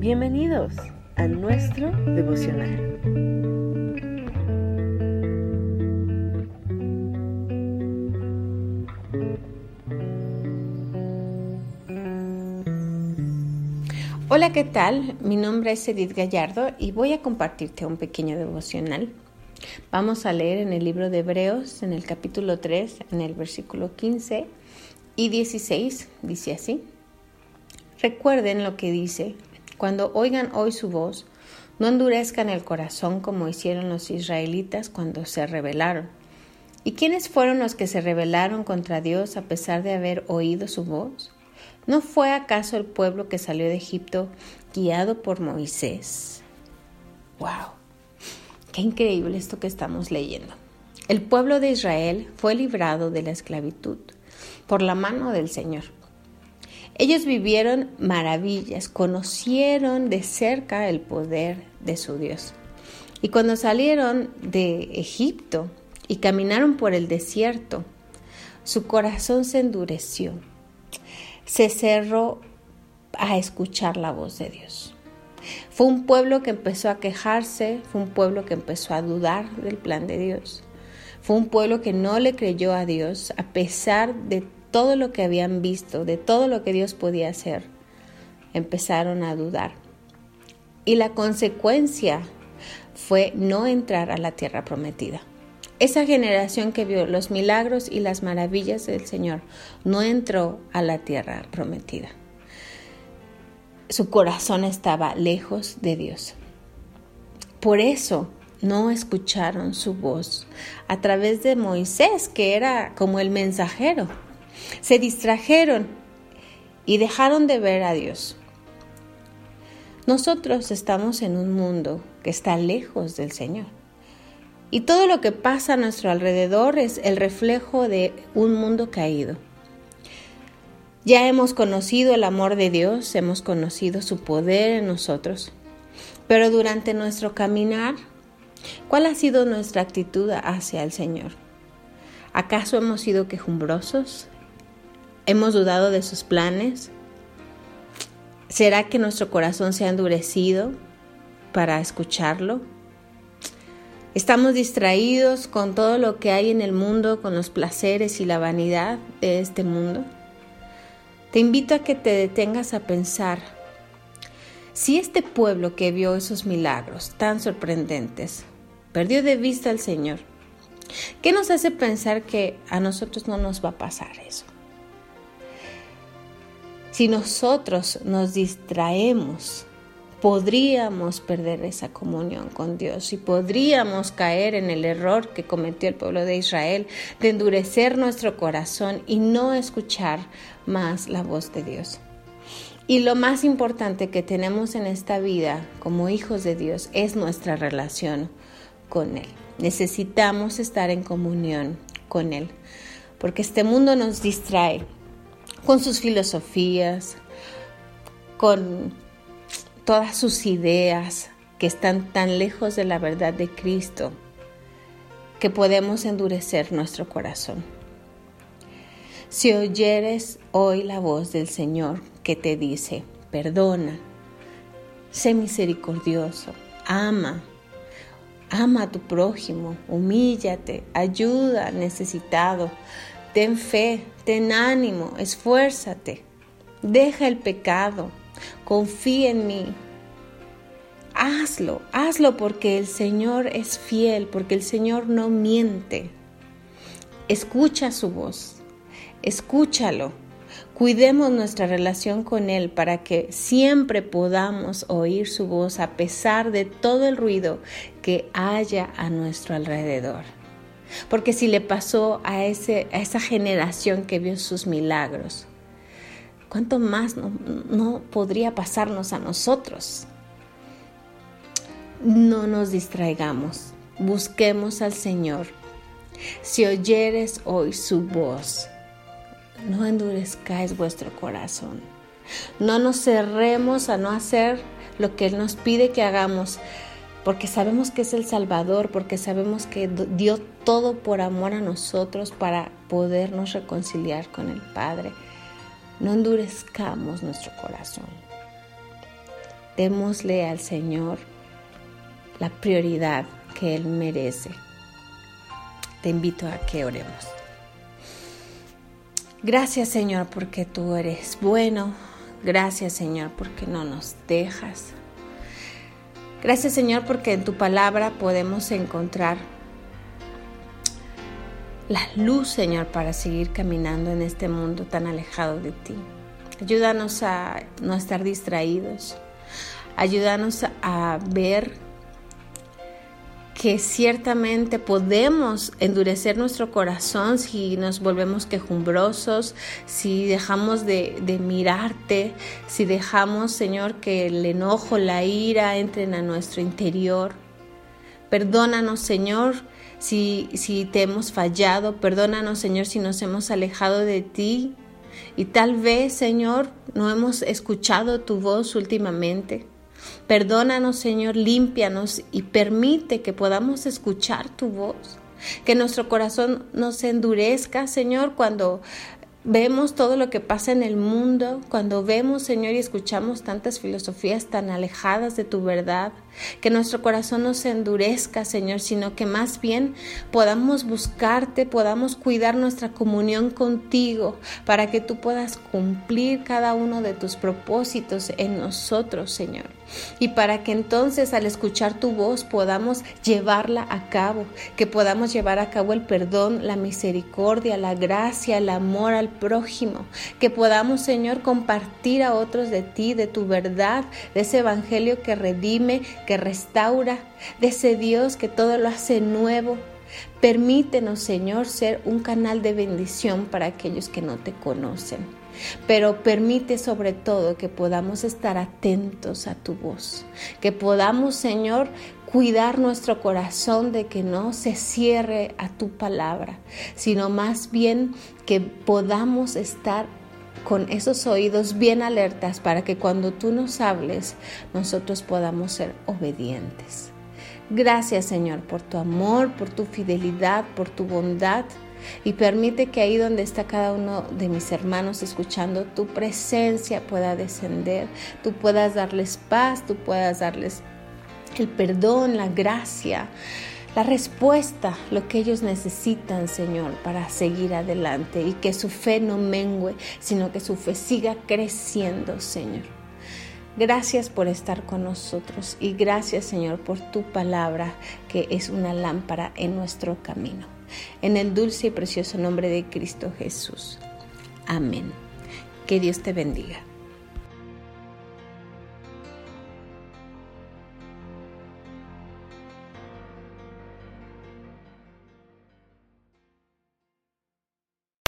Bienvenidos a nuestro devocional. Hola, ¿qué tal? Mi nombre es Edith Gallardo y voy a compartirte un pequeño devocional. Vamos a leer en el libro de Hebreos, en el capítulo 3, en el versículo 15 y 16, dice así. Recuerden lo que dice, cuando oigan hoy su voz, no endurezcan el corazón como hicieron los israelitas cuando se rebelaron. ¿Y quiénes fueron los que se rebelaron contra Dios a pesar de haber oído su voz? ¿No fue acaso el pueblo que salió de Egipto guiado por Moisés? ¡Wow! Qué increíble esto que estamos leyendo. El pueblo de Israel fue librado de la esclavitud por la mano del Señor. Ellos vivieron maravillas, conocieron de cerca el poder de su Dios. Y cuando salieron de Egipto y caminaron por el desierto, su corazón se endureció, se cerró a escuchar la voz de Dios. Fue un pueblo que empezó a quejarse, fue un pueblo que empezó a dudar del plan de Dios. Fue un pueblo que no le creyó a Dios a pesar de todo lo que habían visto, de todo lo que Dios podía hacer. Empezaron a dudar. Y la consecuencia fue no entrar a la tierra prometida. Esa generación que vio los milagros y las maravillas del Señor no entró a la tierra prometida su corazón estaba lejos de Dios. Por eso no escucharon su voz a través de Moisés, que era como el mensajero. Se distrajeron y dejaron de ver a Dios. Nosotros estamos en un mundo que está lejos del Señor. Y todo lo que pasa a nuestro alrededor es el reflejo de un mundo caído. Ya hemos conocido el amor de Dios, hemos conocido su poder en nosotros, pero durante nuestro caminar, ¿cuál ha sido nuestra actitud hacia el Señor? ¿Acaso hemos sido quejumbrosos? ¿Hemos dudado de sus planes? ¿Será que nuestro corazón se ha endurecido para escucharlo? Estamos distraídos con todo lo que hay en el mundo, con los placeres y la vanidad de este mundo. Te invito a que te detengas a pensar, si este pueblo que vio esos milagros tan sorprendentes perdió de vista al Señor, ¿qué nos hace pensar que a nosotros no nos va a pasar eso? Si nosotros nos distraemos podríamos perder esa comunión con Dios y podríamos caer en el error que cometió el pueblo de Israel de endurecer nuestro corazón y no escuchar más la voz de Dios. Y lo más importante que tenemos en esta vida como hijos de Dios es nuestra relación con Él. Necesitamos estar en comunión con Él, porque este mundo nos distrae con sus filosofías, con todas sus ideas que están tan lejos de la verdad de Cristo que podemos endurecer nuestro corazón. Si oyeres hoy la voz del Señor que te dice, perdona, sé misericordioso, ama, ama a tu prójimo, humíllate, ayuda al necesitado, ten fe, ten ánimo, esfuérzate, deja el pecado, confía en mí. Hazlo, hazlo porque el Señor es fiel, porque el Señor no miente. Escucha su voz, escúchalo. Cuidemos nuestra relación con Él para que siempre podamos oír su voz a pesar de todo el ruido que haya a nuestro alrededor. Porque si le pasó a, ese, a esa generación que vio sus milagros, ¿Cuánto más no, podría pasarnos a nosotros? No nos distraigamos, busquemos al Señor. Si oyeres hoy su voz, no endurezcáis vuestro corazón. No nos cerremos a no hacer lo que Él nos pide que hagamos, porque sabemos que es el Salvador, porque sabemos que dio todo por amor a nosotros para podernos reconciliar con el Padre no endurezcamos nuestro corazón. Démosle al Señor la prioridad que Él merece. Te invito a que oremos. Gracias Señor porque tú eres bueno. Gracias Señor porque no nos dejas. Gracias Señor porque en tu palabra podemos encontrar la luz Señor para seguir caminando en este mundo tan alejado de ti. Ayúdanos a no estar distraídos. Ayúdanos a ver que ciertamente podemos endurecer nuestro corazón si nos volvemos quejumbrosos, si dejamos de, mirarte, si dejamos, Señor, que el enojo, la ira entren a nuestro interior. Perdónanos, Señor, si, si te hemos fallado. Perdónanos, Señor, si nos hemos alejado de ti. Y tal vez, Señor, no hemos escuchado tu voz últimamente. Perdónanos, Señor, límpianos y permite que podamos escuchar tu voz. Que nuestro corazón no se endurezca, Señor, cuando vemos todo lo que pasa en el mundo, cuando vemos, Señor, y escuchamos tantas filosofías tan alejadas de tu verdad, que nuestro corazón no se endurezca, Señor, sino que más bien podamos buscarte, podamos cuidar nuestra comunión contigo, para que tú puedas cumplir cada uno de tus propósitos en nosotros, Señor. Y para que entonces al escuchar tu voz podamos llevarla a cabo, que podamos llevar a cabo el perdón, la misericordia, la gracia, el amor al prójimo, que podamos, Señor, compartir a otros de ti, de tu verdad, de ese evangelio que redime, que restaura, de Dios que todo lo hace nuevo. Permítenos, Señor, ser un canal de bendición para aquellos que no te conocen. Pero permite sobre todo que podamos estar atentos a tu voz, que podamos, Señor, cuidar nuestro corazón de que no se cierre a tu palabra, sino más bien que podamos estar con esos oídos bien alertas para que cuando tú nos hables, nosotros podamos ser obedientes. Gracias Señor por tu amor, por tu fidelidad, por tu bondad y permite que ahí donde está cada uno de mis hermanos escuchando, tu presencia pueda descender, tú puedas darles paz, tú puedas darles el perdón, la gracia, la respuesta, lo que ellos necesitan, Señor, para seguir adelante y que su fe no mengue, sino que su fe siga creciendo, Señor. Gracias por estar con nosotros y gracias, Señor, por tu palabra que es una lámpara en nuestro camino. En el dulce y precioso nombre de Cristo Jesús. Amén. Que Dios te bendiga.